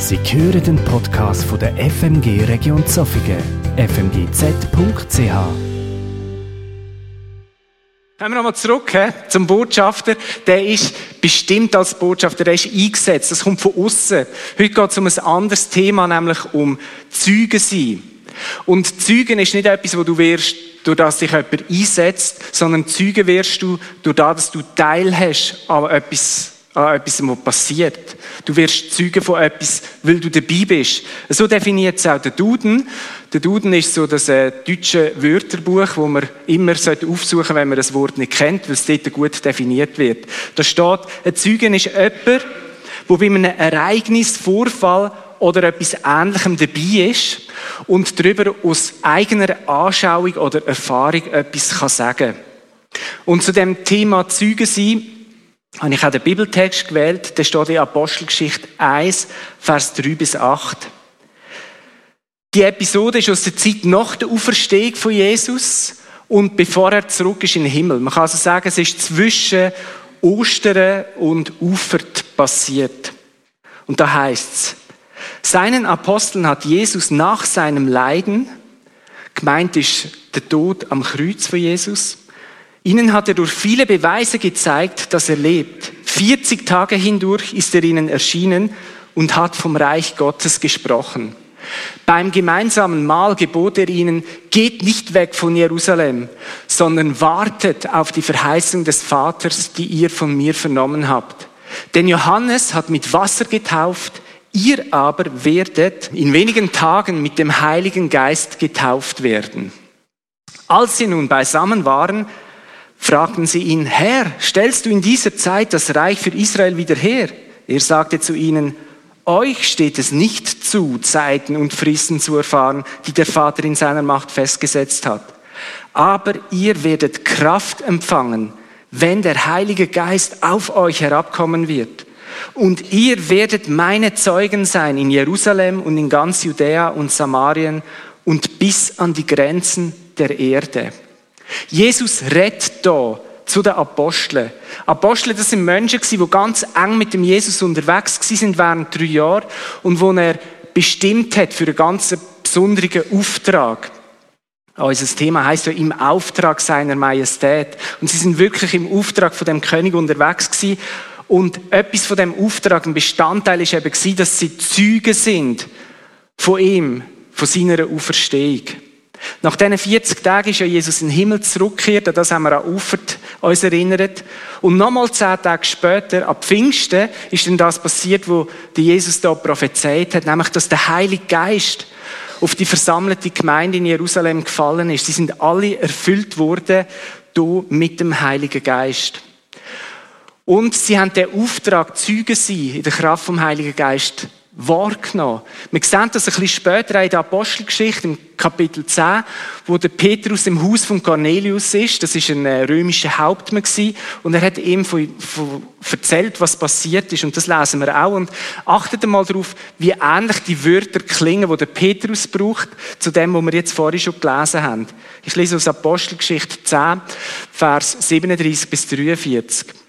Sie hören den Podcast von der FMG Region Zofingen, fmgz.ch. Kommen wir nochmal zurück he, zum Botschafter. Der ist bestimmt als Botschafter, der ist eingesetzt. Das kommt von außen. Heute geht es um ein anderes Thema, nämlich um Zeugen sein. Und Zeugen ist nicht etwas, wo du wirst, durch das dich jemand einsetzt, sondern Zeugen wirst du, durch das, dass du Teil hast an etwas, an etwas, was passiert. Du wirst Zeugen von etwas, weil du dabei bist. So definiert es auch der Duden. Der Duden ist so das äh, deutsche Wörterbuch, wo man immer aufsuchen sollte, wenn man das Wort nicht kennt, weil es dort gut definiert wird. Da steht, ein Zeugen ist jemand, der bei einem Ereignis, Vorfall oder etwas Ähnlichem dabei ist und darüber aus eigener Anschauung oder Erfahrung etwas kann sagen Und zu dem Thema Zeugen sein, habe ich auch den Bibeltext gewählt, der steht in Apostelgeschichte 1, Vers 3 bis 8. Die Episode ist aus der Zeit nach der Auferstehung von Jesus und bevor er zurück ist in den Himmel. Man kann also sagen, es ist zwischen Ostern und Ufert passiert. Und da heißt es, seinen Aposteln hat Jesus nach seinem Leiden, gemeint ist der Tod am Kreuz von Jesus, ihnen hat er durch viele Beweise gezeigt, dass er lebt. 40 Tage hindurch ist er ihnen erschienen und hat vom Reich Gottes gesprochen. Beim gemeinsamen Mahl gebot er ihnen, geht nicht weg von Jerusalem, sondern wartet auf die Verheißung des Vaters, die ihr von mir vernommen habt. Denn Johannes hat mit Wasser getauft, ihr aber werdet in wenigen Tagen mit dem Heiligen Geist getauft werden. Als sie nun beisammen waren, fragten sie ihn, Herr, stellst du in dieser Zeit das Reich für Israel wieder her? Er sagte zu ihnen, euch steht es nicht zu, Zeiten und Fristen zu erfahren, die der Vater in seiner Macht festgesetzt hat. Aber ihr werdet Kraft empfangen, wenn der Heilige Geist auf euch herabkommen wird. Und ihr werdet meine Zeugen sein in Jerusalem und in ganz Judäa und Samarien und bis an die Grenzen der Erde. Jesus redet da zu den Aposteln. Apostel, das sind Menschen die ganz eng mit dem Jesus unterwegs sind während drei Jahren und wo er bestimmt hat für einen ganz besonderen Auftrag. Unser Thema heißt ja im Auftrag seiner Majestät. Und sie sind wirklich im Auftrag von dem König unterwegs gewesen. Und etwas von dem Auftrag, ein Bestandteil ist eben gewesen, dass sie Züge sind von ihm, von seiner Auferstehung. Nach diesen 40 Tagen ist ja Jesus in den Himmel zurückgekehrt, an das haben wir an Ufert uns erinnert. Und nochmal zehn Tage später, ab Pfingsten, ist dann das passiert, wo Jesus da prophezeit hat, nämlich, dass der Heilige Geist auf die versammelte Gemeinde in Jerusalem gefallen ist. Sie sind alle erfüllt worden, du mit dem Heiligen Geist. Und sie haben den Auftrag, Zeugen sein in der Kraft vom Heiligen Geist wahrgenommen. Wir sehen das ein bisschen später in der Apostelgeschichte, im Kapitel 10, wo der Petrus im Haus von Cornelius ist. Das ist ein äh, römischer Hauptmann gewesen. Und er hat ihm von, von, erzählt, was passiert ist. Und das lesen wir auch. Und achtet mal darauf, wie ähnlich die Wörter klingen, die der Petrus braucht, zu dem, was wir jetzt vorhin schon gelesen haben. Ich lese aus Apostelgeschichte 10, Vers 37 bis 43.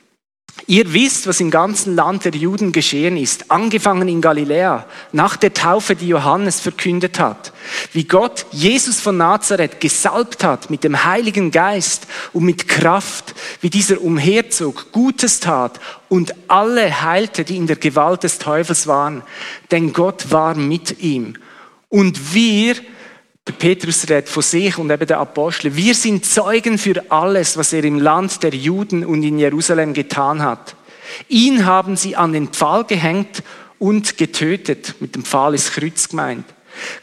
Ihr wisst, was im ganzen Land der Juden geschehen ist, angefangen in Galiläa, nach der Taufe, die Johannes verkündet hat, wie Gott Jesus von Nazareth gesalbt hat mit dem Heiligen Geist und mit Kraft, wie dieser umherzog, Gutes tat und alle heilte, die in der Gewalt des Teufels waren, denn Gott war mit ihm. Und wir, der Petrus redet von sich und eben der Apostel. Wir sind Zeugen für alles, was er im Land der Juden und in Jerusalem getan hat. Ihn haben sie an den Pfahl gehängt und getötet. Mit dem Pfahl ist Kreuz gemeint.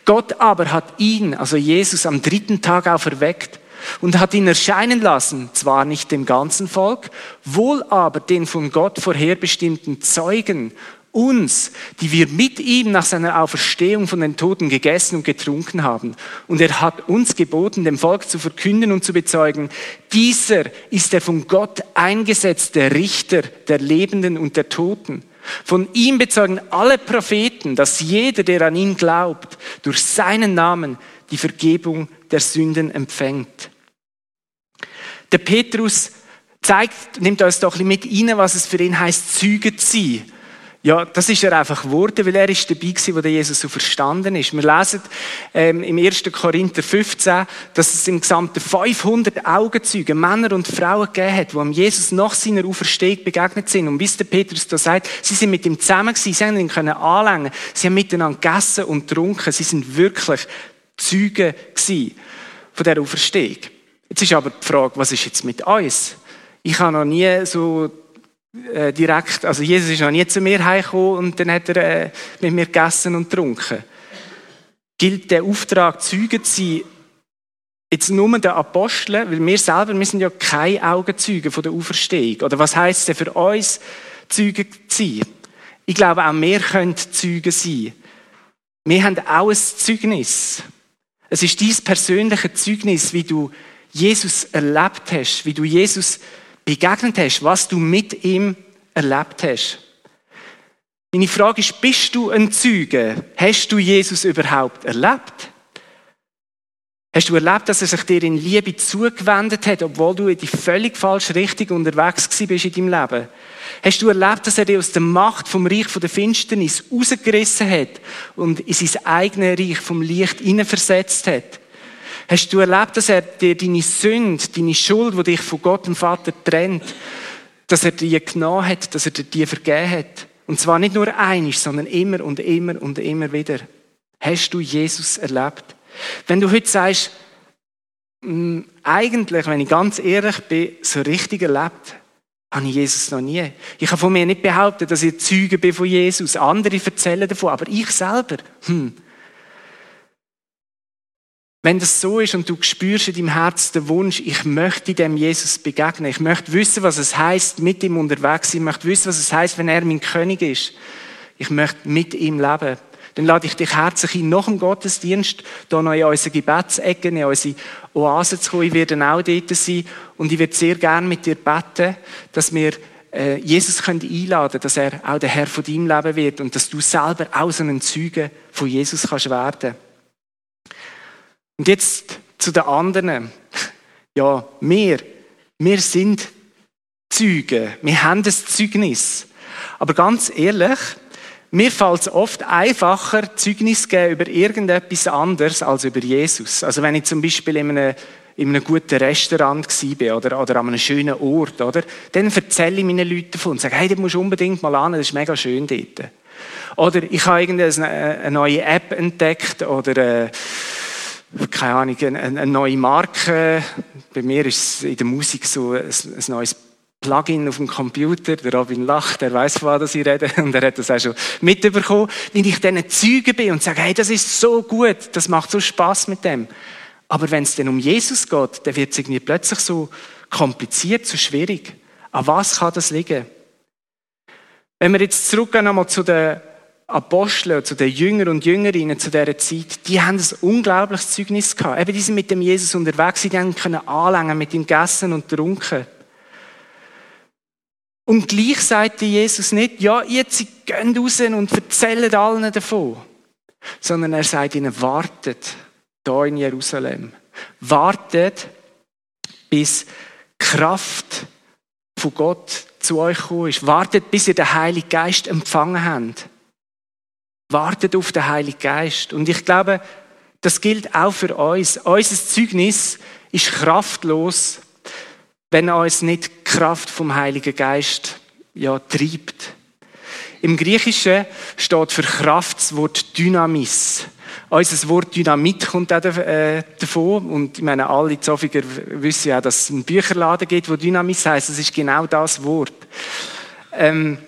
Gott aber hat ihn, also Jesus, am dritten Tag auferweckt und hat ihn erscheinen lassen, zwar nicht dem ganzen Volk, wohl aber den von Gott vorherbestimmten Zeugen uns, die wir mit ihm nach seiner Auferstehung von den Toten gegessen und getrunken haben. Und er hat uns geboten, dem Volk zu verkünden und zu bezeugen, dieser ist der von Gott eingesetzte Richter der Lebenden und der Toten. Von ihm bezeugen alle Propheten, dass jeder, der an ihn glaubt, durch seinen Namen die Vergebung der Sünden empfängt. Der Petrus zeigt, nimmt uns doch mit ihnen, was es für ihn heißt, Züge sein Ja, das ist er einfach geworden, weil er ist dabei war, wo der Jesus so verstanden ist. Wir lesen ähm, im 1. Korinther 15, dass es im Gesamten 500 Augenzeuge, Männer und Frauen gegeben hat, die Jesus nach seiner Auferstehung begegnet sind. Und bis der Petrus da sagt, sie sind mit ihm zusammen gewesen, sie haben ihn können anlängen, sie haben miteinander gegessen und getrunken, sie sind wirklich Zeugen gewesen von dieser Auferstehung. Jetzt ist aber die Frage, was ist jetzt mit uns? Ich habe noch nie so äh, direkt, also Jesus ist noch nie zu mir heimgekommen und dann hat er äh, mit mir gegessen und getrunken. Gilt der Auftrag, Zeugen zu sein, jetzt nur den Aposteln, weil wir selber, wir sind ja keine Augenzeugen von der Auferstehung. Oder was es denn für uns, Zeugen zu sein? Ich glaube, auch wir können Zeugen sein. Wir haben auch ein Zeugnis. Es ist dein persönliche Zeugnis, wie du Jesus erlebt hast, wie du Jesus begegnet hast, was du mit ihm erlebt hast. Meine Frage ist, bist du ein Zeuge? Hast du Jesus überhaupt erlebt? Hast du erlebt, dass er sich dir in Liebe zugewendet hat, obwohl du in die völlig falsche Richtung unterwegs bist in deinem Leben? Hast du erlebt, dass er dich aus der Macht vom Reich der Finsternis rausgerissen hat und in sein eigenes Reich vom Licht versetzt hat? Hast du erlebt, dass er dir deine Sünde, deine Schuld, die dich von Gott dem Vater trennt, dass er dir genommen hat, dass er dir vergeben hat? Und zwar nicht nur einig, sondern immer und immer und immer wieder. Hast du Jesus erlebt? Wenn du heute sagst, hm, eigentlich, wenn ich ganz ehrlich bin, so richtig erlebt, habe ich Jesus noch nie. Ich habe von mir nicht behauptet, dass ich Zeuge bin von Jesus. Andere erzählen davon, aber ich selber, hm, wenn das so ist und du spürst in deinem Herzen den Wunsch, ich möchte dem Jesus begegnen, ich möchte wissen, was es heißt, mit ihm unterwegs sein, ich möchte wissen, was es heißt, wenn er mein König ist, ich möchte mit ihm leben, dann lade ich dich herzlich ein, nach dem Gottesdienst hier noch in unsere Gebetsecken, in unsere Oase zu kommen. Ich werde auch dort sein und ich würde sehr gerne mit dir beten, dass wir äh, Jesus können einladen dass er auch der Herr von deinem Leben wird und dass du selber auch so ein Zeuge von Jesus kannst werden und jetzt zu den anderen. Ja, wir, wir sind Zeugen. Wir haben das Zeugnis. Aber ganz ehrlich, mir fällt es oft einfacher, Zeugnis zu geben über irgendetwas anderes als über Jesus. Also wenn ich zum Beispiel in einem, in einem guten Restaurant war oder, oder an einem schönen Ort, oder, dann erzähle ich meinen Leuten davon und sage, hey, du musst unbedingt mal an, das ist mega schön dort. Oder ich habe irgendeine neue App entdeckt oder äh, keine Ahnung, eine, neue Marke. Bei mir ist es in der Musik so ein, neues Plugin auf dem Computer. Der Robin lacht, er weiß, von was ich rede. Und er hat das auch schon mitbekommen. Wenn ich dann Zeuge bin und sage, hey, das ist so gut, das macht so Spaß mit dem. Aber wenn es dann um Jesus geht, dann wird es irgendwie plötzlich so kompliziert, so schwierig. An was kann das liegen? Wenn wir jetzt zurückgehen nochmal zu den Apostel, zu den Jüngern und Jüngerinnen zu dieser Zeit, die haben ein unglaubliches Zeugnis gehabt. Eben, die sind mit dem Jesus unterwegs, die können anlängen, mit ihm gegessen und trunken. Und gleich sagte Jesus nicht, ja, jetzt geht raus und erzählt allen davon. Sondern er sagt ihnen, wartet da in Jerusalem. Wartet, bis Kraft von Gott zu euch gekommen ist. Wartet, bis ihr den Heiligen Geist empfangen habt. Wartet auf den Heiligen Geist. Und ich glaube, das gilt auch für uns. Unser Zeugnis ist kraftlos, wenn uns nicht die Kraft vom Heiligen Geist ja, treibt. Im Griechischen steht für Kraft das Wort Dynamis. Unser Wort Dynamit kommt auch äh, davon. Und ich meine, alle Zofiger wissen ja, dass es einen Bücherladen gibt, wo Dynamis heißt. Das ist genau das Wort. Ähm,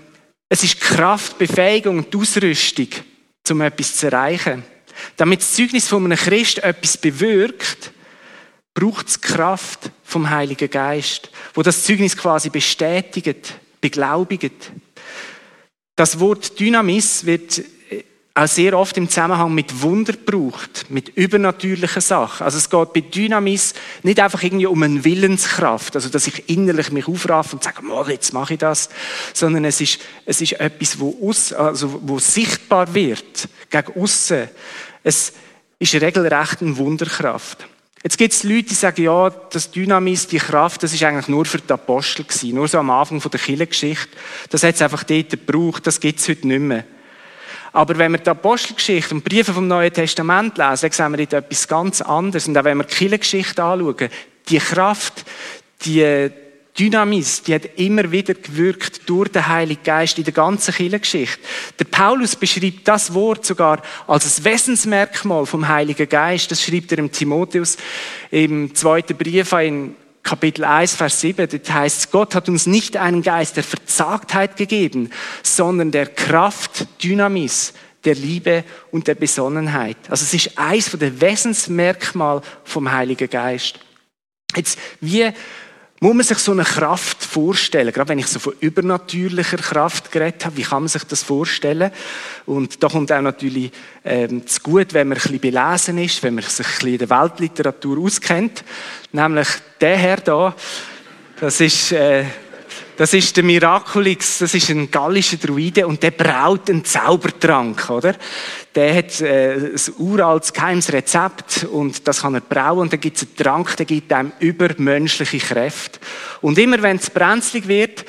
es ist Kraft, Befähigung und Ausrüstung, um etwas zu erreichen. Damit das Zeugnis von einem Christ etwas bewirkt, braucht es Kraft vom Heiligen Geist, wo das Zeugnis quasi bestätigt, beglaubigt. Das Wort Dynamis wird auch sehr oft im Zusammenhang mit Wunder gebraucht, mit übernatürlichen Sachen. Also es geht bei Dynamis nicht einfach irgendwie um eine Willenskraft, also dass ich innerlich mich aufraffe und sage, mal, jetzt mache ich das, sondern es ist, es ist etwas, wo, aus, also wo sichtbar wird, gegen aussen. Es ist regelrecht eine Wunderkraft. Jetzt gibt es Leute, die sagen, ja, das Dynamis, die Kraft, das ist eigentlich nur für die Apostel gewesen, nur so am Anfang der Kirchengeschichte. Das hat es einfach dort gebraucht, das gibt es heute nicht mehr. Aber wenn wir die Apostelgeschichte und Briefe vom Neuen Testament lesen, dann sehen wir dort etwas ganz anderes. Und auch wenn wir die Kirchengeschichte anschauen, die Kraft, die Dynamis, die hat immer wieder gewirkt durch den Heiligen Geist in der ganzen Kirchengeschichte. Der Paulus beschreibt das Wort sogar als ein Wesensmerkmal vom Heiligen Geist. Das schreibt er im Timotheus im zweiten Brief in Kapitel 1, Vers 7. Dort heißt Gott hat uns nicht einen Geist der Verzagtheit gegeben, sondern der Kraft, Dynamis, der Liebe und der Besonnenheit. Also es ist eins von den Wesensmerkmalen vom Heiligen Geist. Jetzt, wie muss man sich so eine Kraft vorstellen? Gerade wenn ich so von übernatürlicher Kraft geredet habe, wie kann man sich das vorstellen? Und da kommt auch natürlich ähm, zu gut, wenn man ein bisschen belesen ist, wenn man sich ein bisschen in der Weltliteratur auskennt. Nämlich der Herr da, das ist... Äh, das ist der Miraculix, das ist ein gallischer Druide und der braut einen Zaubertrank, oder? Der hat äh, ein uraltes geheimes Rezept und das kann er brauen und dann gibt es einen Trank, der gibt einem übermenschliche Kräfte. Und immer wenn es brenzlig wird,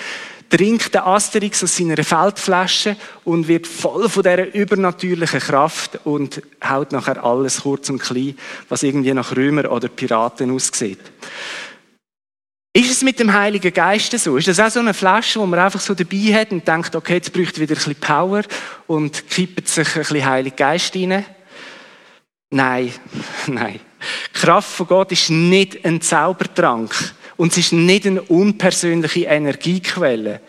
trinkt der Asterix aus seiner Feldflasche und wird voll von dieser übernatürlichen Kraft und haut nachher alles kurz und klein, was irgendwie nach Römer oder Piraten aussieht. Ist es mit dem Heiligen Geist so? Ist das auch so eine Flasche, wo man einfach so dabei hat und denkt, okay, jetzt braucht wieder ein bisschen Power und kippt sich ein bisschen Heiligen Geist rein? Nein, nein. Die Kraft von Gott ist nicht ein Zaubertrank und es ist nicht eine unpersönliche Energiequelle.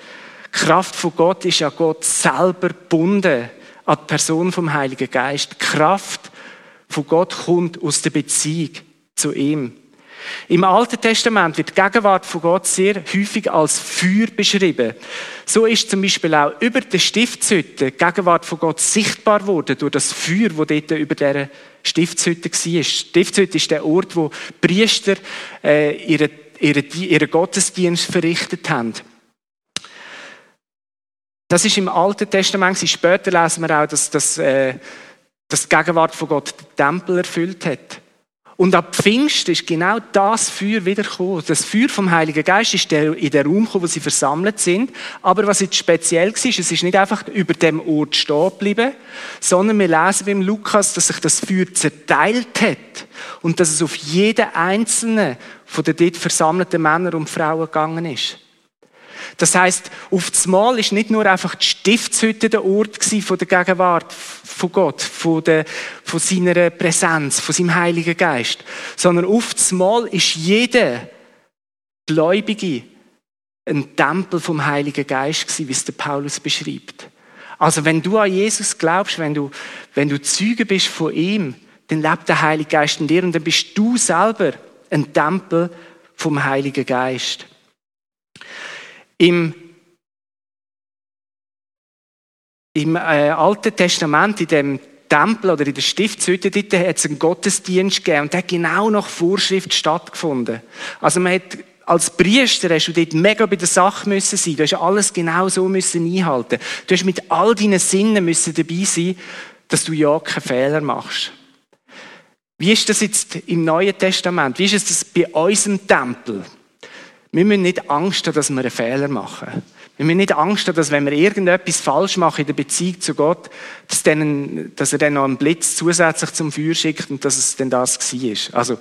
Die Kraft von Gott ist ja Gott selber gebunden an die Person vom Heiligen Geist. Die Kraft von Gott kommt aus der Beziehung zu ihm. Im Alten Testament wird die Gegenwart von Gott sehr häufig als Feuer beschrieben. So ist zum Beispiel auch über der Stiftshütte die Gegenwart von Gott sichtbar worden durch das Feuer, das dort über der Stiftshütte war. Die Stiftshütte ist der Ort, wo Priester äh, ihren ihre, ihre Gottesdienst verrichtet haben. Das ist im Alten Testament. Später lesen wir auch, dass, dass, äh, dass die Gegenwart von Gott den Tempel erfüllt hat. Und ab Pfingsten ist genau das Feuer wiedergekommen. Das Feuer vom Heiligen Geist ist in den Raum gekommen, wo sie versammelt sind. Aber was jetzt speziell war, es ist nicht einfach über dem Ort stehen geblieben, sondern wir lesen beim Lukas, dass sich das Feuer zerteilt hat und dass es auf jeden einzelnen von den dort versammelten Männern und Frauen gegangen ist. Das heißt, auf das Mal ist nicht nur einfach die Stiftshütte der Ort von der Gegenwart von Gott, von, der, von seiner Präsenz, von seinem Heiligen Geist, sondern auf das Mal ist jeder Gläubige ein Tempel vom Heiligen Geist gewesen, wie es der Paulus beschreibt. Also wenn du an Jesus glaubst, wenn du, wenn du Zeuge bist von ihm, dann lebt der Heilige Geist in dir und dann bist du selber ein Tempel vom Heiligen Geist. Im, im äh, Alten Testament, in dem Tempel oder in der Stiftshütte, dort hat es einen Gottesdienst gegeben und der hat genau nach Vorschrift stattgefunden. Also man hat als Priester hast du dort mega bei der Sache müssen sein. Du hast alles genau so müssen einhalten. Du hast mit all deinen Sinnen müssen dabei sein, dass du ja keine Fehler machst. Wie ist das jetzt im Neuen Testament? Wie ist es das bei unserem Tempel? Wir müssen nicht Angst haben, dass wir einen Fehler machen. Wir müssen nicht Angst haben, dass wenn wir irgendetwas falsch machen in der Beziehung zu Gott, dass, dann, dass er dann noch einen Blitz zusätzlich zum Feuer schickt und dass es dann das war. Also,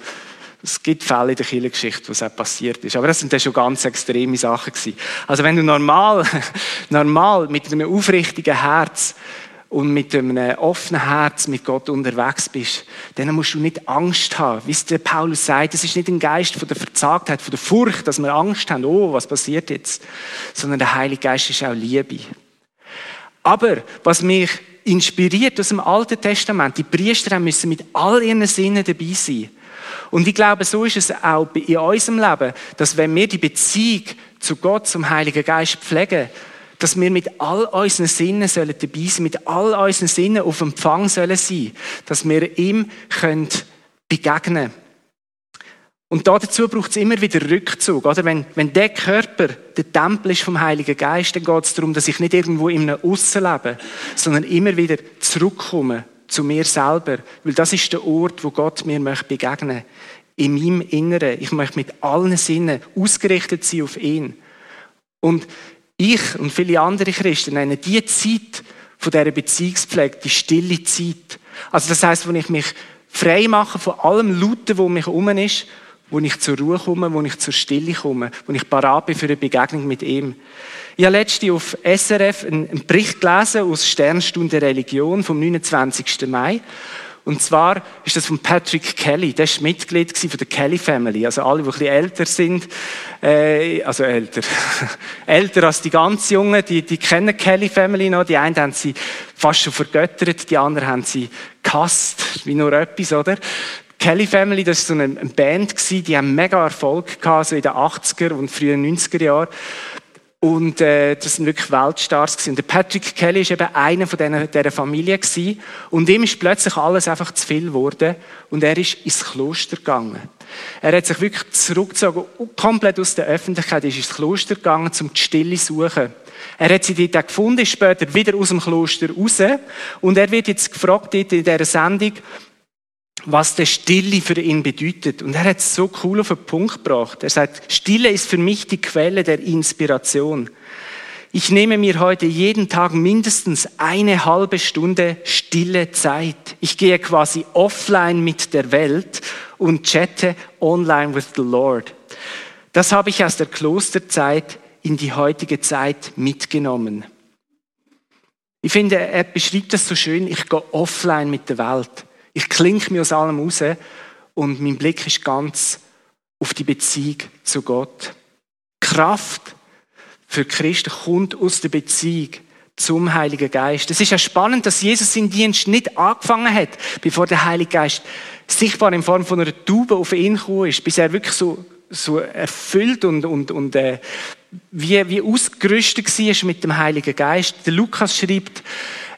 es gibt Fälle in der Kirchengeschichte, wo es auch passiert ist. Aber das sind dann schon ganz extreme Sachen gewesen. Also wenn du normal, normal mit einem aufrichtigen Herz und mit einem offenen Herz mit Gott unterwegs bist, dann musst du nicht Angst haben. Wie es der Paulus sagt, es ist nicht ein Geist von der Verzagtheit, von der Furcht, dass wir Angst haben, oh, was passiert jetzt? Sondern der Heilige Geist ist auch Liebe. Aber was mich inspiriert aus dem Alten Testament, die Priester müssen mit all ihren Sinnen dabei sein. Und ich glaube, so ist es auch in unserem Leben, dass wenn wir die Beziehung zu Gott, zum Heiligen Geist pflegen, dass wir mit all unseren Sinnen sollen dabei sein, mit all unseren Sinnen auf Empfang sollen sein, dass wir ihm können begegnen und dazu braucht es immer wieder Rückzug. Oder? Wenn, wenn der Körper der Tempel ist vom Heiligen Geist, dann geht es darum, dass ich nicht irgendwo einem Aussen lebe, sondern immer wieder zurückkomme zu mir selber. Weil das ist der Ort, wo Gott mir möchte begegnen in meinem Inneren. Ich möchte mit allen Sinnen ausgerichtet sein auf ihn. Und ich und viele andere Christen nennen die Zeit von dieser Beziehungspflege die stille Zeit. Also das heißt, wenn ich mich frei mache von allem Lauten, wo mich um ist, wo ich zur Ruhe komme, wo ich zur Stille komme, wo ich parat bin für eine Begegnung mit ihm. Ich habe letztens auf SRF einen Bericht gelesen aus Sternstunde Religion vom 29. Mai. Und zwar ist das von Patrick Kelly. Der ist Mitglied von der Kelly Family. Also alle, die ein bisschen älter sind, äh, also älter, älter als die ganz Jungen, die, die kennen Kelly Family noch. Die einen haben sie fast schon vergöttert, die anderen haben sie gehasst, wie nur etwas, oder? Kelly Family, das war so eine Band, die haben mega Erfolg gehabt, so in den 80er und frühen 90er Jahren. Und äh, das sind wirklich Weltstars gewesen. Und der Patrick Kelly ist eben einer von dieser, dieser Familie gewesen. Und ihm ist plötzlich alles einfach zu viel geworden. Und er ist ins Kloster gegangen. Er hat sich wirklich zurückgezogen, komplett aus der Öffentlichkeit, ist ins Kloster gegangen, um die Stille zu suchen. Er hat sie dort gefunden, ist später wieder aus dem Kloster raus. Und er wird jetzt gefragt dort in dieser Sendung, was der Stille für ihn bedeutet. Und er hat es so cool auf den Punkt gebracht. Er sagt, Stille ist für mich die Quelle der Inspiration. Ich nehme mir heute jeden Tag mindestens eine halbe Stunde stille Zeit. Ich gehe quasi offline mit der Welt und chatte online with the Lord. Das habe ich aus der Klosterzeit in die heutige Zeit mitgenommen. Ich finde, er beschreibt das so schön, ich gehe offline mit der Welt. Ich klinke mir aus allem raus und mein Blick ist ganz auf die Beziehung zu Gott. Kraft für Christen kommt aus der Beziehung zum Heiligen Geist. Es ist ja spannend, dass Jesus seinen Dienst nicht angefangen hat, bevor der Heilige Geist sichtbar in Form von einer Taube auf ihn gekommen ist, bis er wirklich so, so erfüllt und, und, und äh, wie, wie ausgerüstet war mit dem Heiligen Geist. Der Lukas schreibt,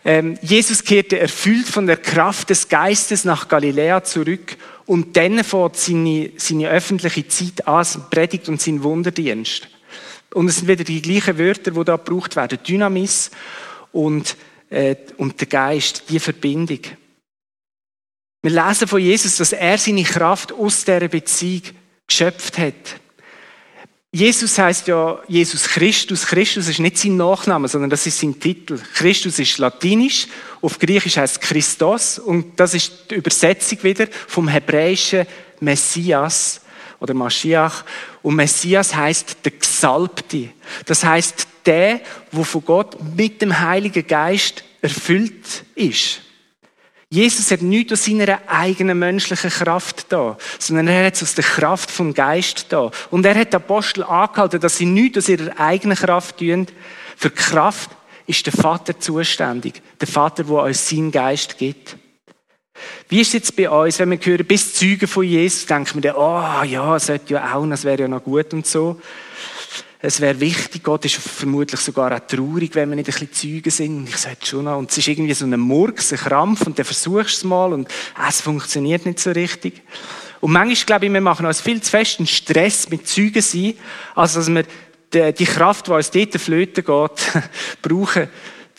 Jesus kehrte erfüllt von der Kraft des Geistes nach Galiläa zurück und dann fährt seine, seine öffentliche Zeit an, Predigt und sein Wunderdienst. Und es sind wieder die gleichen Wörter, die da gebraucht werden. Dynamis und, äh, und der Geist, die Verbindung. Wir lesen von Jesus, dass er seine Kraft aus dieser Beziehung geschöpft hat. Jesus heißt ja Jesus Christus. Christus ist nicht sein Nachname, sondern das ist sein Titel. Christus ist latinisch, auf Griechisch heißt Christos und das ist die Übersetzung wieder vom hebräischen Messias oder Mashiach. Und Messias heißt der Gesalbte. Das heißt der, wo von Gott mit dem Heiligen Geist erfüllt ist. Jesus hat nichts aus seiner eigenen menschlichen Kraft da, sondern er hat es aus der Kraft vom Geist da. Und er hat die Apostel angehalten, dass sie nichts aus ihrer eigenen Kraft tun. Für Kraft ist der Vater zuständig. Der Vater, der uns seinen Geist gibt. Wie ist es jetzt bei uns, wenn wir hören, bis Zeugen von Jesus, denken wir, oh ja, sollte ja auch, das wäre ja noch gut und so. Es wäre wichtig, Gott ist vermutlich sogar auch traurig, wenn wir nicht ein bisschen Zeugen sind. Ich sage schon noch. Und es ist irgendwie so ein Murks, ein Krampf und dann versuchst du es mal und es funktioniert nicht so richtig. Und manchmal, glaube ich, wir machen uns viel zu fest einen Stress mit Zeugen sein, als dass wir die, die Kraft, die uns dort flöten geht, brauchen,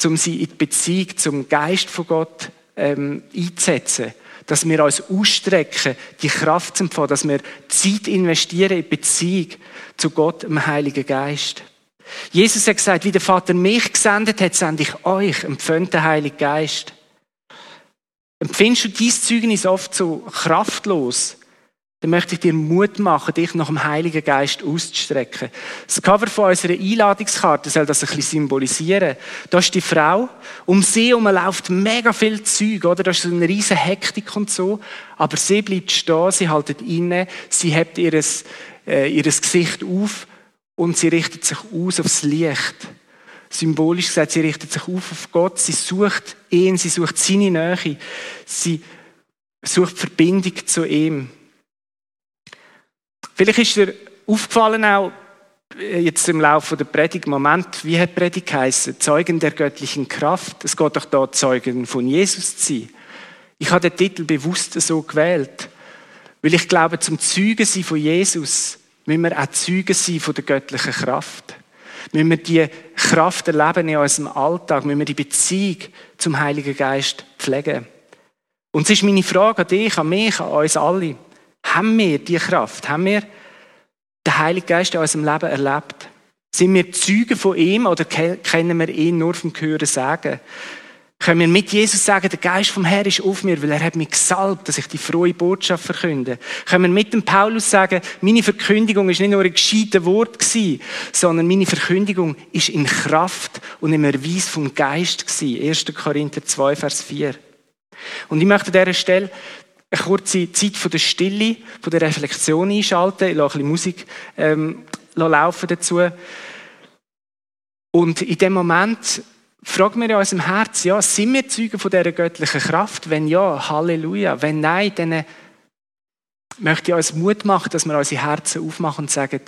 um sie in die Beziehung zum Geist von Gott ähm, einzusetzen dass wir uns ausstrecken, die Kraft zu empfangen, dass wir Zeit investieren in Beziehung zu Gott, dem Heiligen Geist. Jesus hat gesagt, wie der Vater mich gesendet hat, sende ich euch, empfängt den Heiligen Geist. Empfindest du dieses Zeugnis oft so kraftlos? Dann möchte ich dir Mut machen, dich nach dem Heiligen Geist auszustrecken. Das Cover von unserer Einladungskarte soll das ein bisschen symbolisieren. Da ist die Frau, um sie herum läuft mega viel Zeug, oder? Da ist so eine riesen Hektik und so. Aber sie bleibt stehen, sie haltet inne, sie hebt ihres, äh, ihres Gesicht auf und sie richtet sich aus aufs Licht. Symbolisch gesagt, sie richtet sich auf auf Gott, sie sucht ihn, sie sucht seine Nähe, sie sucht Verbindung zu ihm. Vielleicht ist dir aufgefallen auch, äh, jetzt im Laufe der Predigt, Moment, wie hat die Predigt geheißen? Zeugen der göttlichen Kraft. Es geht doch da, Zeugen von Jesus zu sein. Ich habe den Titel bewusst so gewählt, weil ich glaube, zum Zeugen sein von Jesus müssen wir auch Zeugen sein von der göttlichen Kraft. Müssen wir die Kraft erleben in unserem Alltag, müssen wir die Beziehung zum Heiligen Geist pflegen. Und es ist meine Frage an dich, an mich, an uns alle. Haben wir die Kraft? Haben wir den Heiligen Geist in unserem Leben erlebt? Sind wir Zeugen von ihm oder kennen wir ihn nur vom Hören sagen? Können wir mit Jesus sagen, der Geist vom Herrn ist auf mir, weil er hat mich gesalbt, dass ich die frohe Botschaft verkünde? Können wir mit dem Paulus sagen, meine Verkündigung ist nicht nur ein gescheites Wort gewesen, sondern meine Verkündigung ist in Kraft und im Erweis vom Geist gewesen. 1. Korinther 2, Vers 4. Und ich möchte an dieser Stelle eine kurze Zeit von der Stille, von der Reflexion einschalten. Ich lasse ein bisschen Musik ähm, laufen dazu. Und in dem Moment fragen wir in unserem Herz, ja, sind wir Zeugen von dieser göttlichen Kraft? Wenn ja, Halleluja. Wenn nein, dann möchte ich uns Mut machen, dass wir unsere Herzen aufmachen und sagen,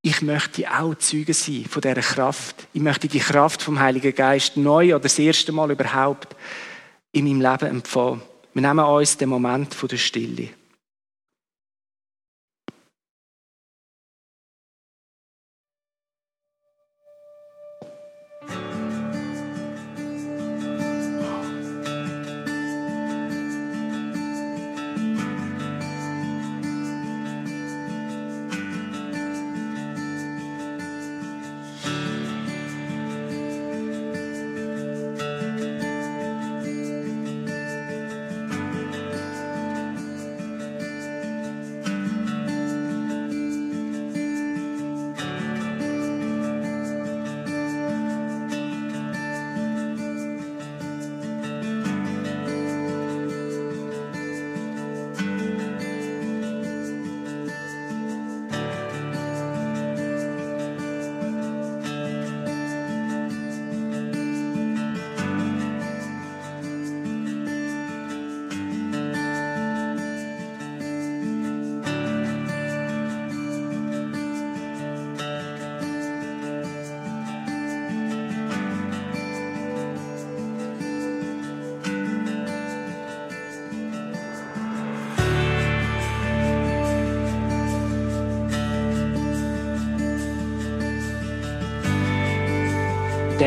ich möchte auch Zeugen sein von dieser Kraft. Ich möchte die Kraft vom Heiligen Geist neu oder das erste Mal überhaupt in meinem Leben empfangen. Wir nehmen uns den Moment der Stille.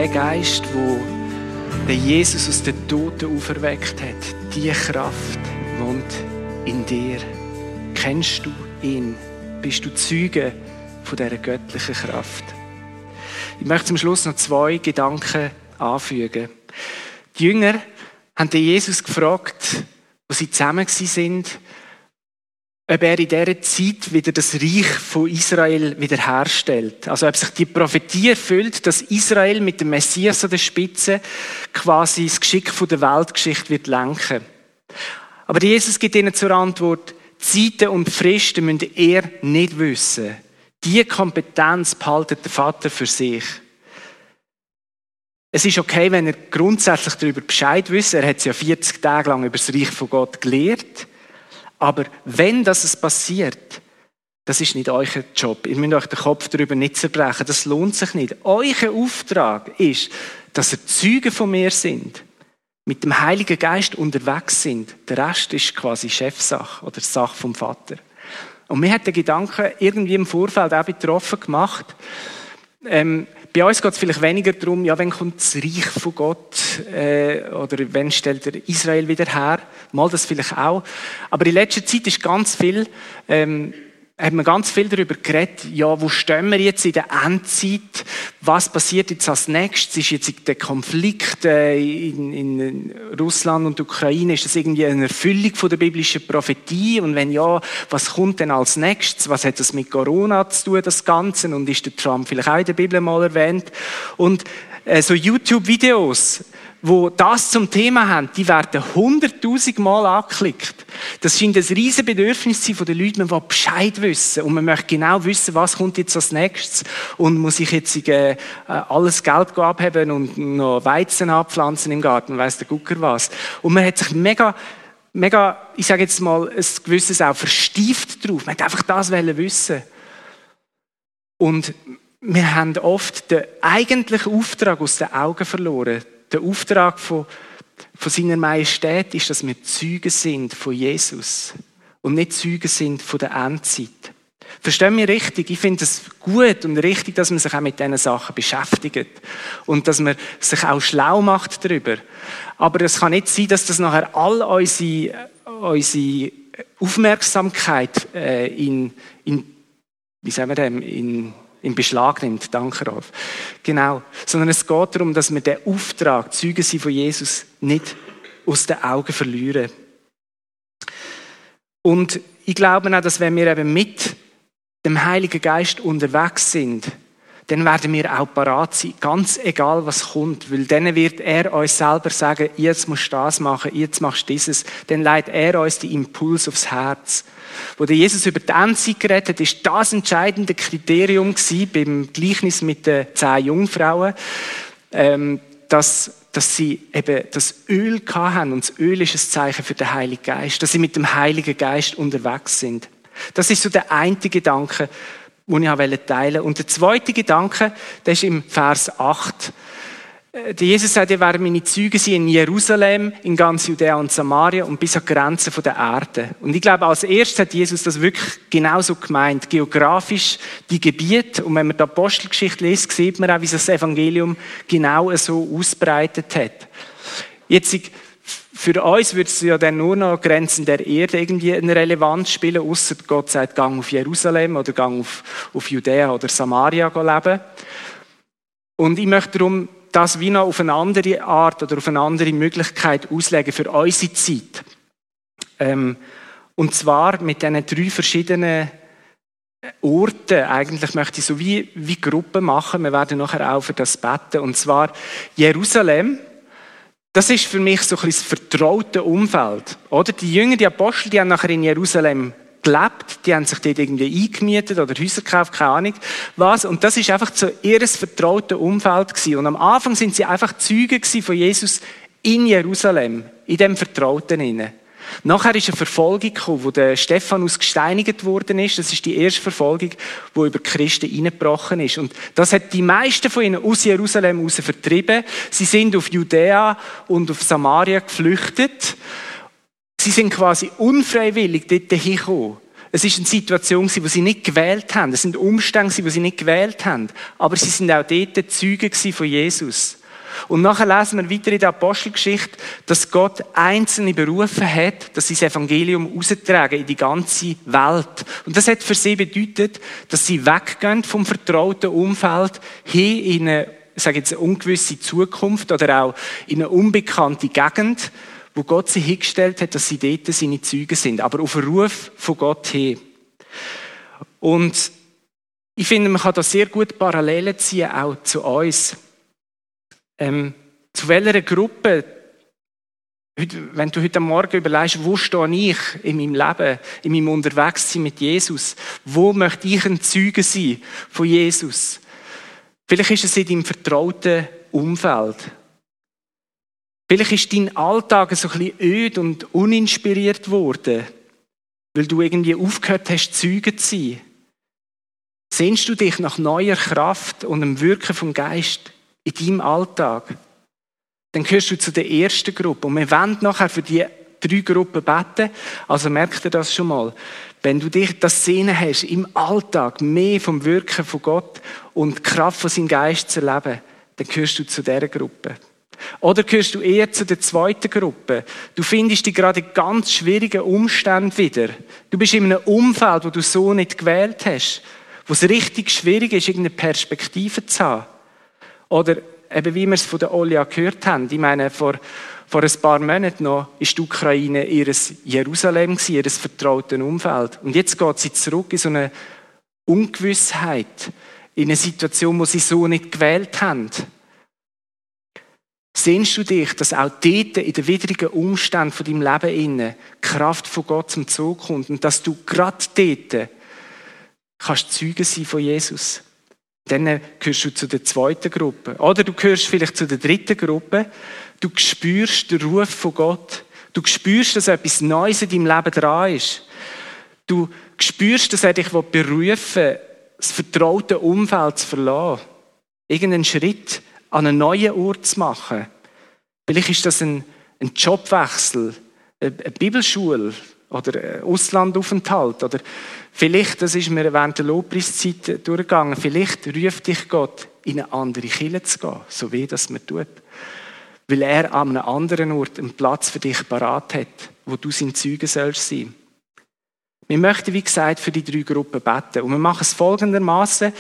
Der Geist, wo der Jesus aus den Toten auferweckt hat, die Kraft wohnt in dir. Kennst du ihn? Bist du Zeuge von dieser göttlichen Kraft? Ich möchte zum Schluss noch zwei Gedanken anfügen. Die Jünger haben den Jesus gefragt, wo sie zusammen sind, ob er in dieser Zeit wieder das Reich von Israel wiederherstellt. Also ob sich die Prophetie erfüllt, dass Israel mit dem Messias an der Spitze quasi das Geschick der Weltgeschichte wird lenken. Aber Jesus gibt ihnen zur Antwort, Zeiten und Fristen müsst er nicht wissen. Die Kompetenz behaltet der Vater für sich. Es ist okay, wenn er grundsätzlich darüber Bescheid wüsste. Er hat es ja 40 Tage lang über das Reich von Gott gelehrt. Aber wenn das passiert, das ist nicht euer Job. Ihr müsst euch den Kopf darüber nicht zerbrechen. Das lohnt sich nicht. Euer Auftrag ist, dass ihr Zeugen von mir sind, mit dem Heiligen Geist unterwegs sind. Der Rest ist quasi Chefsache oder Sache vom Vater. Und mir hat der Gedanke irgendwie im Vorfeld auch betroffen gemacht. Ähm, bei uns geht es vielleicht weniger darum, ja, wann kommt das Reich von Gott äh, oder wann stellt er Israel wieder her. Mal das vielleicht auch. Aber in letzter Zeit ist ganz viel ähm, hat man ganz viel darüber geredet, ja, wo stehen wir jetzt in der Endzeit? Was passiert jetzt als nächstes? Ist jetzt der Konflikt äh, in, in, Russland und Ukraine, ist das irgendwie eine Erfüllung von der biblischen Prophetie? Und wenn ja, was kommt denn als nächstes? Was hat das mit Corona zu tun, das Ganze? Und ist der Trump vielleicht auch in der Bibel mal erwähnt? Und äh, so YouTube-Videos, wo das zum Thema haben, die werden hunderttausend Mal angeklickt. Das scheint ein riesen Bedürfnis zu sein von den Leuten, die Bescheid wissen. Und man möchte genau wissen, was kommt jetzt als nächstes. Und muss ich jetzt äh, alles Geld abheben und noch Weizen abpflanzen im Garten, weiss der Gucker was. Und man hat sich mega, mega, ich sage jetzt mal, ein gewisses auch verstieft drauf. Man hat einfach das wissen Und wir haben oft den eigentlichen Auftrag aus den Augen verloren der Auftrag von, von seiner Majestät ist, dass wir Zeugen sind von Jesus und nicht Zeugen sind von der Endzeit. Verstehen wir richtig? Ich finde es gut und richtig, dass man sich auch mit diesen Sachen beschäftigt und dass man sich auch schlau macht darüber. Aber es kann nicht sein, dass das nachher all unsere, unsere Aufmerksamkeit äh, in, in, wie sagen wir dem, in, in Beschlag nimmt. Danke, Rolf. Genau. Sondern es geht darum, dass wir den Auftrag, Zeugen sind von Jesus, nicht aus den Augen verlieren. Und ich glaube auch, dass wenn wir eben mit dem Heiligen Geist unterwegs sind, dann werden wir auch parat sein, ganz egal was kommt, weil dann wird er uns selber sagen, jetzt musst du das machen, jetzt machst du dieses, dann leitet er uns die Impuls aufs Herz. Wo der Jesus über die Endzeit geredet hat, ist das entscheidende Kriterium gewesen, beim Gleichnis mit den zehn Jungfrauen, ähm, dass dass sie eben das Öl haben und das Öl ist ein Zeichen für den Heiligen Geist, dass sie mit dem Heiligen Geist unterwegs sind. Das ist so der eine Gedanke, den ich teilen wollte. Und der zweite Gedanke, der ist im Vers 8. Äh, der Jesus sagt, ihr werdet meine Züge sein in Jerusalem, in ganz Judäa und Samaria und bis an die Grenzen der Erde. Und ich glaube, als erstes hat Jesus das wirklich genauso gemeint, geografisch die Gebiete. Und wenn man die Apostelgeschichte liest, sieht man auch, wie sich das Evangelium genau so ausbreitet hat. Jetzt, für uns würde es ja dann nur noch Grenzen der Erde irgendwie eine Relevanz spielen, außer Gott sagt, gang auf Jerusalem oder gang auf, auf Judäa oder Samaria leben. Und ich möchte darum das wie noch auf eine andere Art oder auf eine andere Möglichkeit auslegen für unsere Zeit. Ähm, und zwar mit diesen drei verschiedenen Orten. Eigentlich möchte ich so wie, wie Gruppen machen. Wir werden nachher auch für das beten. Und zwar Jerusalem das ist für mich so ein bisschen das vertraute Umfeld. Oder? Die Jünger, die Apostel, die haben nachher in Jerusalem gelebt, die haben sich dort irgendwie eingemietet oder Häuser gekauft, keine Ahnung was. Und das ist einfach so ihr vertrautes Umfeld gewesen. Und am Anfang sind sie einfach Zeugen von Jesus in Jerusalem, in dem Vertrauten inne. Nachher ist eine Verfolgung gekommen, wo der Stephanus gesteinigt worden ist. Das ist die erste Verfolgung, wo über Christen eingebrochen ist. Und das hat die meisten von ihnen aus Jerusalem heraus vertrieben. Sie sind auf Judäa und auf Samaria geflüchtet. Sie sind quasi unfreiwillig dort hingekommen. Es ist eine Situation, die sie nicht gewählt haben. Es sind Umstände, die sie nicht gewählt haben. Aber sie sind auch dort Zeugen von Jesus. Und nachher lesen wir weiter in der Apostelgeschichte, dass Gott Einzelne berufen hat, dass sie das Evangelium austragen in die ganze Welt. Und das hat für sie bedeutet, dass sie weggehen vom vertrauten Umfeld hin in eine, sage jetzt, eine ungewisse Zukunft oder auch in eine unbekannte Gegend, wo Gott sie hingestellt hat, dass sie dort seine Züge sind. Aber auf den Ruf von Gott hin. Und ich finde, man kann da sehr gut Parallelen ziehen, auch zu uns. Ähm, zu welcher Gruppe, wenn du heute Morgen überlegst, wo stehe ich in meinem Leben, in meinem Unterwegssein mit Jesus, wo möchte ich ein Zeuge sein von Jesus? Vielleicht ist es in deinem vertrauten Umfeld. Vielleicht ist dein Alltag so ein bisschen öd und uninspiriert worden, weil du irgendwie aufgehört hast, Zeuge zu sein. Sehnst du dich nach neuer Kraft und dem Wirken vom Geist? In deinem Alltag, dann gehörst du zu der ersten Gruppe. Und wir wollen nachher für die drei Gruppen beten. Also merkt ihr das schon mal. Wenn du dich das Sehnen hast, im Alltag mehr vom Wirken von Gott und die Kraft von seinem Geist zu erleben, dann gehörst du zu dieser Gruppe. Oder gehörst du eher zu der zweiten Gruppe? Du findest dich gerade in ganz schwierigen Umständen wieder. Du bist in einem Umfeld, wo du so nicht gewählt hast, wo es richtig schwierig ist, irgendeine Perspektive zu haben. Oder eben wie wir es von der Olja gehört haben, ich meine, vor, vor ein paar Monaten noch ist die Ukraine ihres Jerusalem ihres vertrauten Umfeld. Und jetzt geht sie zurück in so eine Ungewissheit, in eine Situation, wo sie so nicht gewählt haben. Sehnst du dich, dass auch dort in den widrigen Umständen von deinem Leben inne Kraft von Gott zum Zug kommt und dass du gerade dort kannst Zeuge sein von Jesus? Dann gehörst du zu der zweiten Gruppe. Oder du gehörst vielleicht zu der dritten Gruppe. Du spürst den Ruf von Gott. Du spürst, dass etwas Neues in deinem Leben dran ist. Du spürst, dass er dich berufen will, das vertraute Umfeld zu verlassen. Irgendeinen Schritt an einen neuen Ort zu machen. Vielleicht ist das ein, ein Jobwechsel, eine Bibelschule, oder Auslandaufenthalt oder vielleicht, das ist mir während der Lobpreiszeit durchgegangen, vielleicht ruft dich Gott in eine andere Kirche zu gehen, so wie das man tut. Weil er an einem anderen Ort einen Platz für dich parat hat, wo du sein Zeuge sollst sein. Wir möchten, wie gesagt, für die drei Gruppen beten. Und wir machen es folgendermaßen.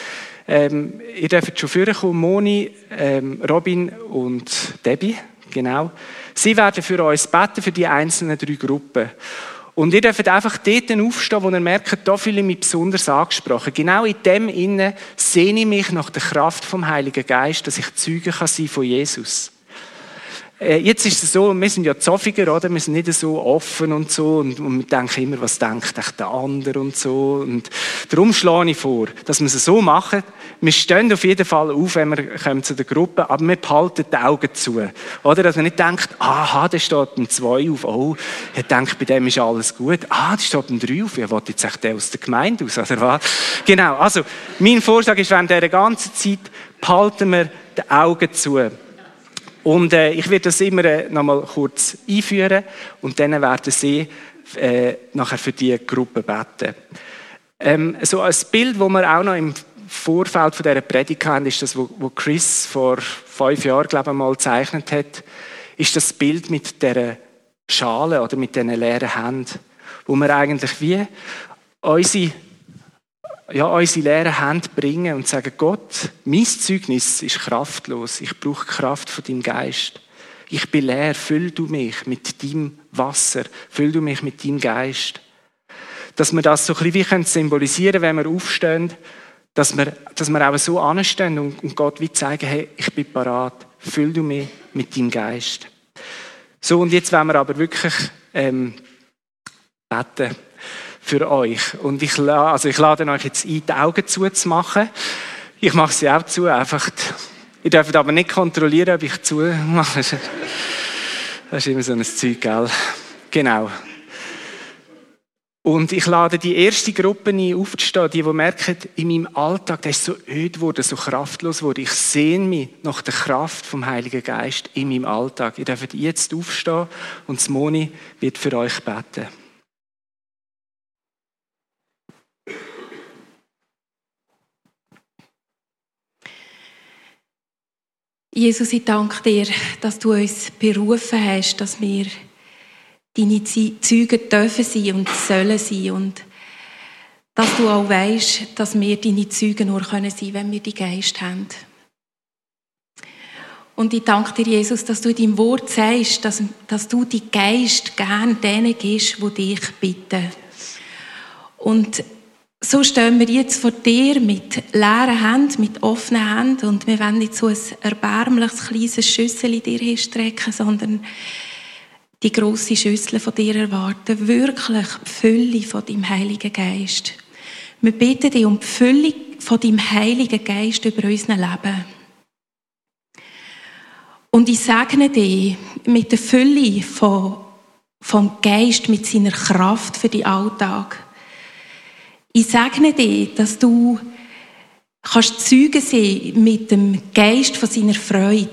Ähm, ihr dürft schon vorkommen, Moni, ähm, Robin und Debbie, genau. Sie werden für uns beten, für die einzelnen drei Gruppen. Und ihr dürft einfach dort aufstehen, wo ihr merkt, da fühle ich mich besonders angesprochen. Genau in dem Innen sehne ich mich nach der Kraft vom Heiligen Geist, dass ich Zeuge kann sein von Jesus. Äh, jetzt ist es so, wir sind ja Zoffiger, oder? Wir sind nicht so offen und so und, und wir denken immer, was denkt der andere und so. Und darum schlage ich vor, dass wir es so machen. Wir stehen auf jeden Fall auf, wenn wir kommen zu der Gruppe, aber wir behalten die Augen zu. Oder? Dass man nicht denkt, aha, da steht ein Zwei auf, oh, ich denke, bei dem ist alles gut. Ah, da steht ein Drei auf, ja, will jetzt echt der aus der Gemeinde aus, oder was? Genau, also, mein Vorschlag ist, während dieser ganzen Zeit behalten wir die Augen zu. Und äh, ich werde das immer äh, nochmal kurz einführen und dann werden Sie äh, nachher für die Gruppe beten. Ähm, so ein Bild, das wir auch noch im Vorfeld von dieser Predigt haben, ist das, wo Chris vor fünf Jahren, glaube ich, mal gezeichnet hat, ist das Bild mit der Schale oder mit diesen leeren Händen, wo wir eigentlich wie unsere ja, unsere leeren Hände bringen und sagen, Gott, mein Zeugnis ist kraftlos. Ich brauche Kraft von deinem Geist. Ich bin leer. Füll du mich mit deinem Wasser. Füll du mich mit deinem Geist. Dass wir das so ein bisschen wie symbolisieren wenn wir aufstehen, dass wir, dass wir auch so anstehen und, und Gott wie zeigen, hey, ich bin parat. Füll du mich mit deinem Geist. So, und jetzt wollen wir aber wirklich ähm, beten für euch. Und ich, also ich lade euch jetzt ein, die Augen zuzumachen. Ich mache sie auch zu, einfach. Ihr dürft aber nicht kontrollieren, ob ich zu mache. Das ist immer so ein Zeug, gell? Genau. Und ich lade die erste Gruppe ein, aufzustehen, die, die merken, in meinem Alltag, der ist so öd geworden, so kraftlos geworden. Ich sehne mich nach der Kraft vom Heiligen Geist in meinem Alltag. Ihr dürft jetzt aufstehen und Moni wird für euch beten. Jesus, ich danke dir, dass du uns berufen hast, dass wir deine Zeugen dürfen sein und sollen sein und dass du auch weißt, dass wir deine Zeugen nur können sein, wenn wir die Geist haben. Und ich danke dir, Jesus, dass du in deinem Wort sagst, dass, dass du die Geist gern denen gibst, die dich bitten. Und so stehen wir jetzt vor dir mit leeren Händen, mit offenen Händen und wir wollen nicht so ein erbärmliches kleines Schüssel dir hinstrecken, sondern die große Schüssel von dir erwarten, wirklich die Fülle von deinem Heiligen Geist. Wir bitten dich um die Fülle von deinem Heiligen Geist über unser Leben. Und ich segne dich mit der Fülle von, vom Geist, mit seiner Kraft für den Alltag. Ich segne dir, dass du kannst Zeuge sein mit dem Geist von seiner Freude.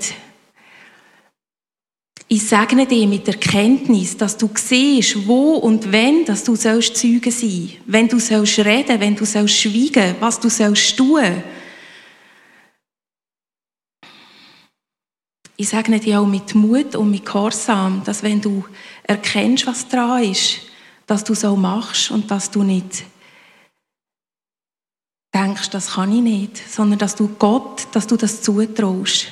Ich segne dir mit der Kenntnis, dass du siehst, wo und wenn, dass du sollst Zeuge sein. Wenn du sollst reden, wenn du sollst schweigen, was du sollst tun. Ich segne dir auch mit Mut und mit Gehorsam, dass wenn du erkennst, was dran ist, dass du so machst und dass du nicht denkst, das kann ich nicht, sondern dass du Gott, dass du das zutraust.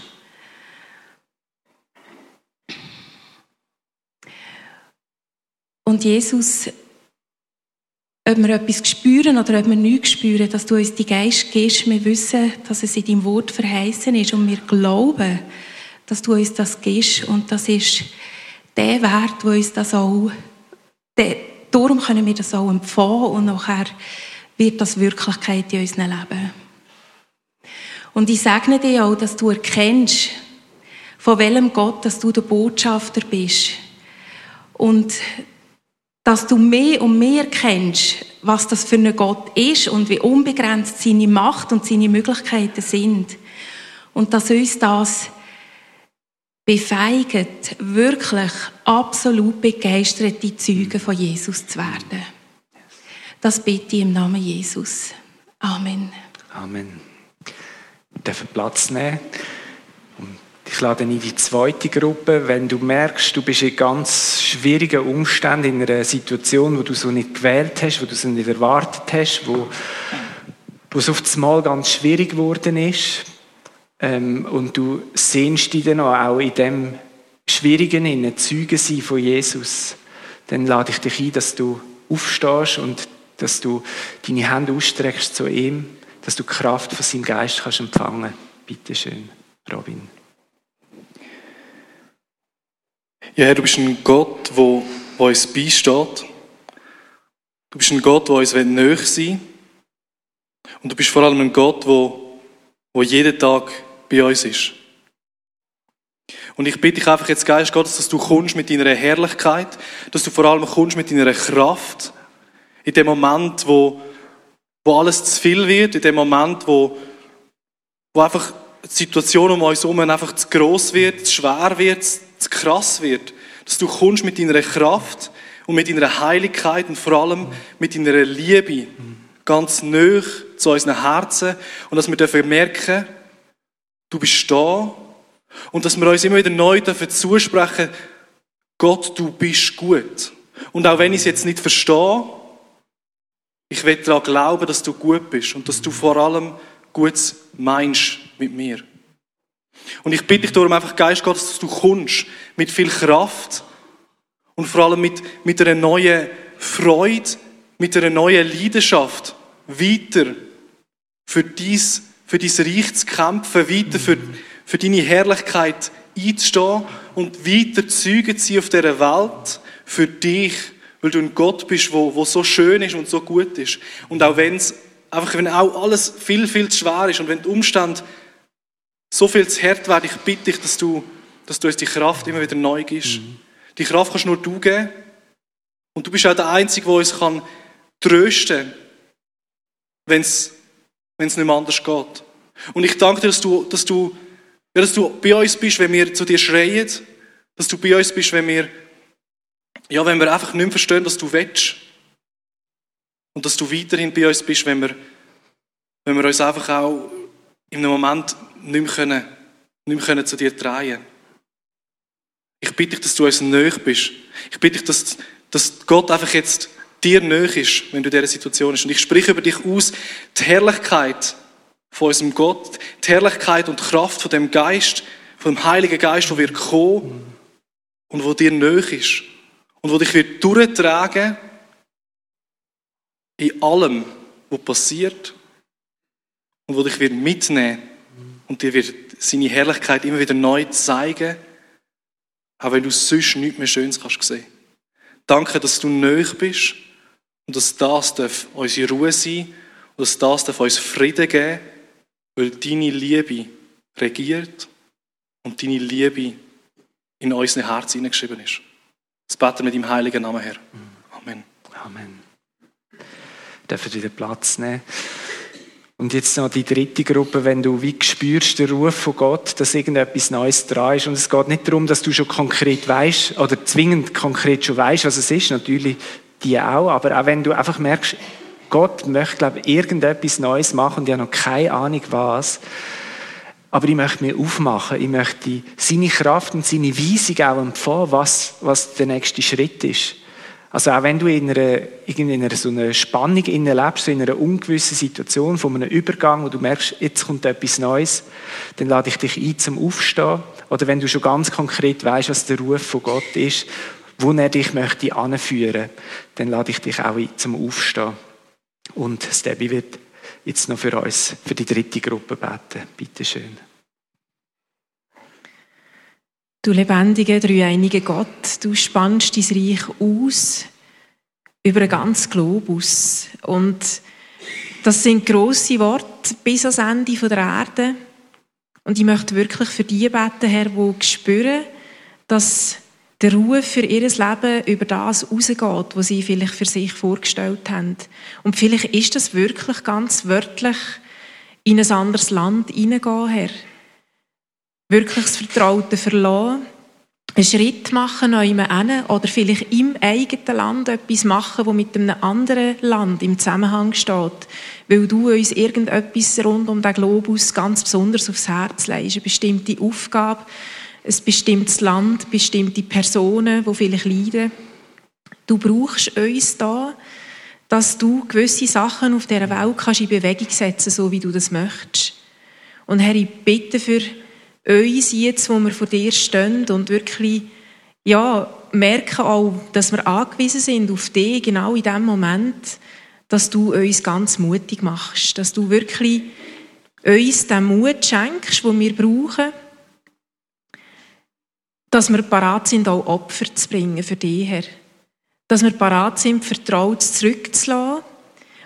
Und Jesus, ob wir etwas spüren oder ob wir nichts spüren, dass du uns die Geist gibst, wir wissen, dass es in deinem Wort verheißen ist und wir glauben, dass du uns das gibst und das ist der Wert, wo uns das auch, der, darum können wir das auch empfangen und nachher wird das Wirklichkeit in unserem Leben. Und ich segne dir auch, dass du erkennst, von welchem Gott, dass du der Botschafter bist. Und dass du mehr und mehr kennst, was das für ein Gott ist und wie unbegrenzt seine Macht und seine Möglichkeiten sind. Und dass uns das befeigt, wirklich absolut begeisterte Zeugen von Jesus zu werden. Das bete ich im Namen Jesus. Amen. Amen. Wir dürfen Platz nehmen. Ich lade in die zweite Gruppe, wenn du merkst, du bist in ganz schwierigen Umständen, in einer Situation, wo du so nicht gewählt hast, wo du so nicht erwartet hast, wo, wo es auf das Mal ganz schwierig geworden ist. Ähm, und du sehnst dich dann auch in dem Schwierigen in Zeugen sein von Jesus. Dann lade ich dich ein, dass du aufstehst und dass du deine Hände ausstreckst zu ihm, dass du die Kraft von seinem Geist kannst empfangen. Bitte schön, Robin. Ja, Herr, du bist ein Gott, der uns beisteht. Du bist ein Gott, der uns näher sein will. Und du bist vor allem ein Gott, der wo jeden Tag bei uns ist. Und ich bitte dich einfach jetzt, Geist Gottes, dass du kommst mit deiner Herrlichkeit, dass du vor allem kommst mit deiner Kraft, in dem Moment, wo, wo alles zu viel wird, in dem Moment, wo, wo einfach die Situation um uns herum einfach zu gross wird, zu schwer wird, zu krass wird. Dass du kommst mit deiner Kraft und mit deiner Heiligkeit und vor allem mit deiner Liebe ganz nöch zu unseren Herzen und dass wir dürfen merken, du bist da und dass wir uns immer wieder neu dürfen zusprechen, Gott, du bist gut. Und auch wenn ich es jetzt nicht verstehe, ich will daran glauben, dass du gut bist und dass du vor allem Gutes meinst mit mir. Und ich bitte dich darum einfach, Geist Gottes, dass du kommst mit viel Kraft und vor allem mit, mit einer neuen Freude, mit einer neuen Leidenschaft weiter für dies, für dies Reich zu kämpfen, weiter für, für deine Herrlichkeit einzustehen und weiter Zeugen zu sein auf dieser Welt für dich, weil du ein Gott bist, wo, wo so schön ist und so gut ist. Und auch wenn es einfach, wenn auch alles viel, viel zu schwer ist und wenn die Umstände so viel zu hart werden, ich bitte dich, dass du, dass du uns die Kraft immer wieder neu gibst. Mhm. Die Kraft kannst nur du geben. Und du bist auch der Einzige, der uns kann trösten kann, wenn es nicht mehr anders geht. Und ich danke dir, dass du, dass du, ja, dass du bei uns bist, wenn wir zu dir schreien, dass du bei uns bist, wenn wir, ja, wenn wir einfach nicht mehr verstehen, was du willst. Und dass du weiterhin bei uns bist, wenn wir, wenn wir uns einfach auch in einem Moment nicht mehr, können, nicht mehr können zu dir drehen Ich bitte dich, dass du uns nöch bist. Ich bitte dich, dass, dass Gott einfach jetzt dir nöch ist, wenn du in dieser Situation bist. Und ich spreche über dich aus, die Herrlichkeit von unserem Gott, die Herrlichkeit und die Kraft von dem Geist, von dem Heiligen Geist, der wird kommen und wo dir nöch ist. Und wo dich wird durchtragen in allem, was passiert. Und wo dich wird mitnehmen. Und dir wird seine Herrlichkeit immer wieder neu zeigen, auch wenn du sonst nichts mehr Schönes kannst sehen. Danke, dass du nöch bist. Und dass das darf unsere Ruhe sein. Und dass das darf uns Frieden geben, weil deine Liebe regiert. Und deine Liebe in unsere Herzen hineingeschrieben ist. Das beten mit dem heiligen Namen, Herr. Amen. Amen. Dürfen wieder Platz nehmen. Und jetzt noch die dritte Gruppe, wenn du wie spürst den Ruf von Gott, dass irgendetwas Neues dran ist. Und es geht nicht darum, dass du schon konkret weißt oder zwingend konkret schon weißt, was es ist. Natürlich die auch. Aber auch wenn du einfach merkst, Gott möchte, glaube ich, irgendetwas Neues machen und ich habe noch keine Ahnung was. Aber ich möchte mir aufmachen. Ich möchte seine Kraft und seine Weisung auch empfangen, was, was der nächste Schritt ist. Also auch wenn du in einer, in einer so einer Spannung lebst, in einer ungewissen Situation von einem Übergang, wo du merkst, jetzt kommt etwas Neues, dann lade ich dich ein zum Aufstehen. Oder wenn du schon ganz konkret weißt, was der Ruf von Gott ist, wo er dich möchte anführen, dann lade ich dich auch ein zum Aufstehen. Und Stebby wird jetzt noch für uns, für die dritte Gruppe beten. Bitte schön. Du lebendiger, dreieinige Gott, du spannst dein Reich aus über den ganzen Globus. Und das sind grosse Worte bis ans Ende der Erde. Und ich möchte wirklich für die beten, Herr, die spüren, dass der Ruf für ihr Leben über das rausgeht, was sie vielleicht für sich vorgestellt haben. Und vielleicht ist das wirklich ganz wörtlich in ein anderes Land hineingehen, Herr wirklich das Vertraute verlassen einen Schritt machen neu hin oder vielleicht im eigenen Land etwas machen, wo mit einem anderen Land im Zusammenhang steht, weil du uns irgendetwas rund um den Globus ganz besonders aufs Herz legst, eine bestimmte Aufgabe, ein bestimmtes Land, bestimmte Personen, die vielleicht leiden. Du brauchst uns da, dass du gewisse Sachen auf dieser Welt kannst in Bewegung setzen so wie du das möchtest. Und Herr, ich bitte für uns jetzt, wo wir vor dir stehen und wirklich, ja, merken auch, dass wir angewiesen sind auf dich, genau in dem Moment, dass du uns ganz mutig machst, dass du wirklich uns den Mut schenkst, den wir brauchen, dass wir parat sind, auch Opfer zu bringen für dich, Herr. Dass wir parat sind, vertraut zurückzulassen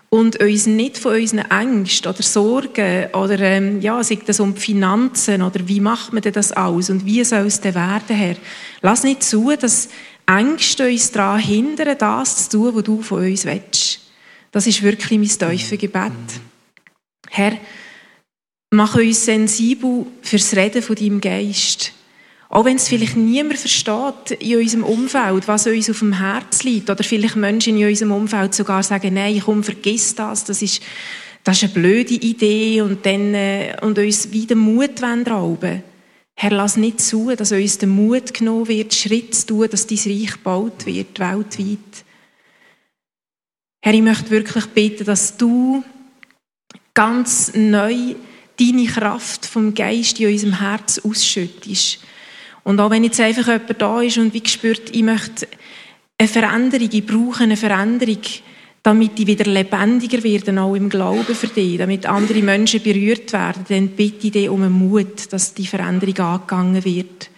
und uns nicht von unseren Ängsten oder Sorgen oder ähm, ja, sei das um die Finanzen oder wie macht man denn das aus und wie soll es denn werden, Herr? Lass nicht zu, dass Ängste uns daran hindern, das zu tun, was du von uns willst. Das ist wirklich mein tiefes Gebet. Herr, mach uns sensibel fürs Reden von deinem Geist. Auch wenn es vielleicht niemand versteht in unserem Umfeld, was uns auf dem Herz liegt, oder vielleicht Menschen in unserem Umfeld sogar sagen, nein, komm, vergiss das, das ist, das ist eine blöde Idee und, dann, äh, und uns wieder Mut rauben Herr, lass nicht zu, dass uns der Mut genommen wird, Schritt zu tun, dass dein Reich gebaut wird, weltweit. Herr, ich möchte wirklich beten, dass du ganz neu deine Kraft vom Geist in unserem Herz ausschüttest und auch wenn jetzt einfach jemand da ist und wie gespürt, ich möchte eine Veränderung, ich brauche eine Veränderung, damit ich wieder lebendiger werde, auch im Glauben für dich, damit andere Menschen berührt werden, dann bitte ich dich um einen Mut, dass die Veränderung angegangen wird.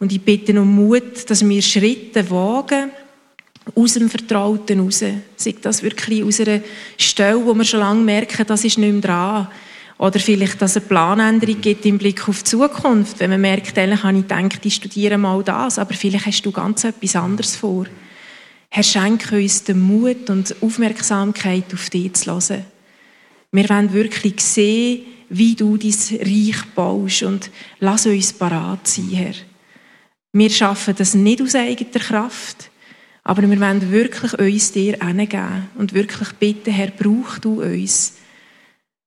Und ich bitte um Mut, dass wir Schritte wagen, aus dem Vertrauten raus. Sei das wirklich aus einer Stelle, wo wir schon lange merken, das ist nicht mehr dran. Oder vielleicht, dass es eine Planänderung gibt im Blick auf die Zukunft. Wenn man merkt, eigentlich habe ich gedacht, ich studiere mal das, aber vielleicht hast du ganz etwas anderes vor. Herr, schenke uns den Mut und Aufmerksamkeit auf dich zu hören. Wir wollen wirklich sehen, wie du dein Reich baust und lass uns parat sein, Herr. Wir schaffen das nicht aus eigener Kraft, aber wir wollen wirklich uns dir hingeben und wirklich bitten, Herr, brauch du uns.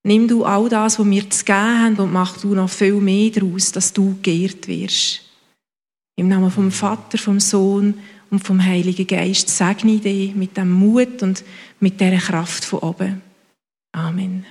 Nimm du all das, was wir zu geben haben, und mach du noch viel mehr daraus, dass du geehrt wirst. Im Namen vom Vater, vom Sohn und vom Heiligen Geist segne ich dich mit dem Mut und mit der Kraft von oben. Amen.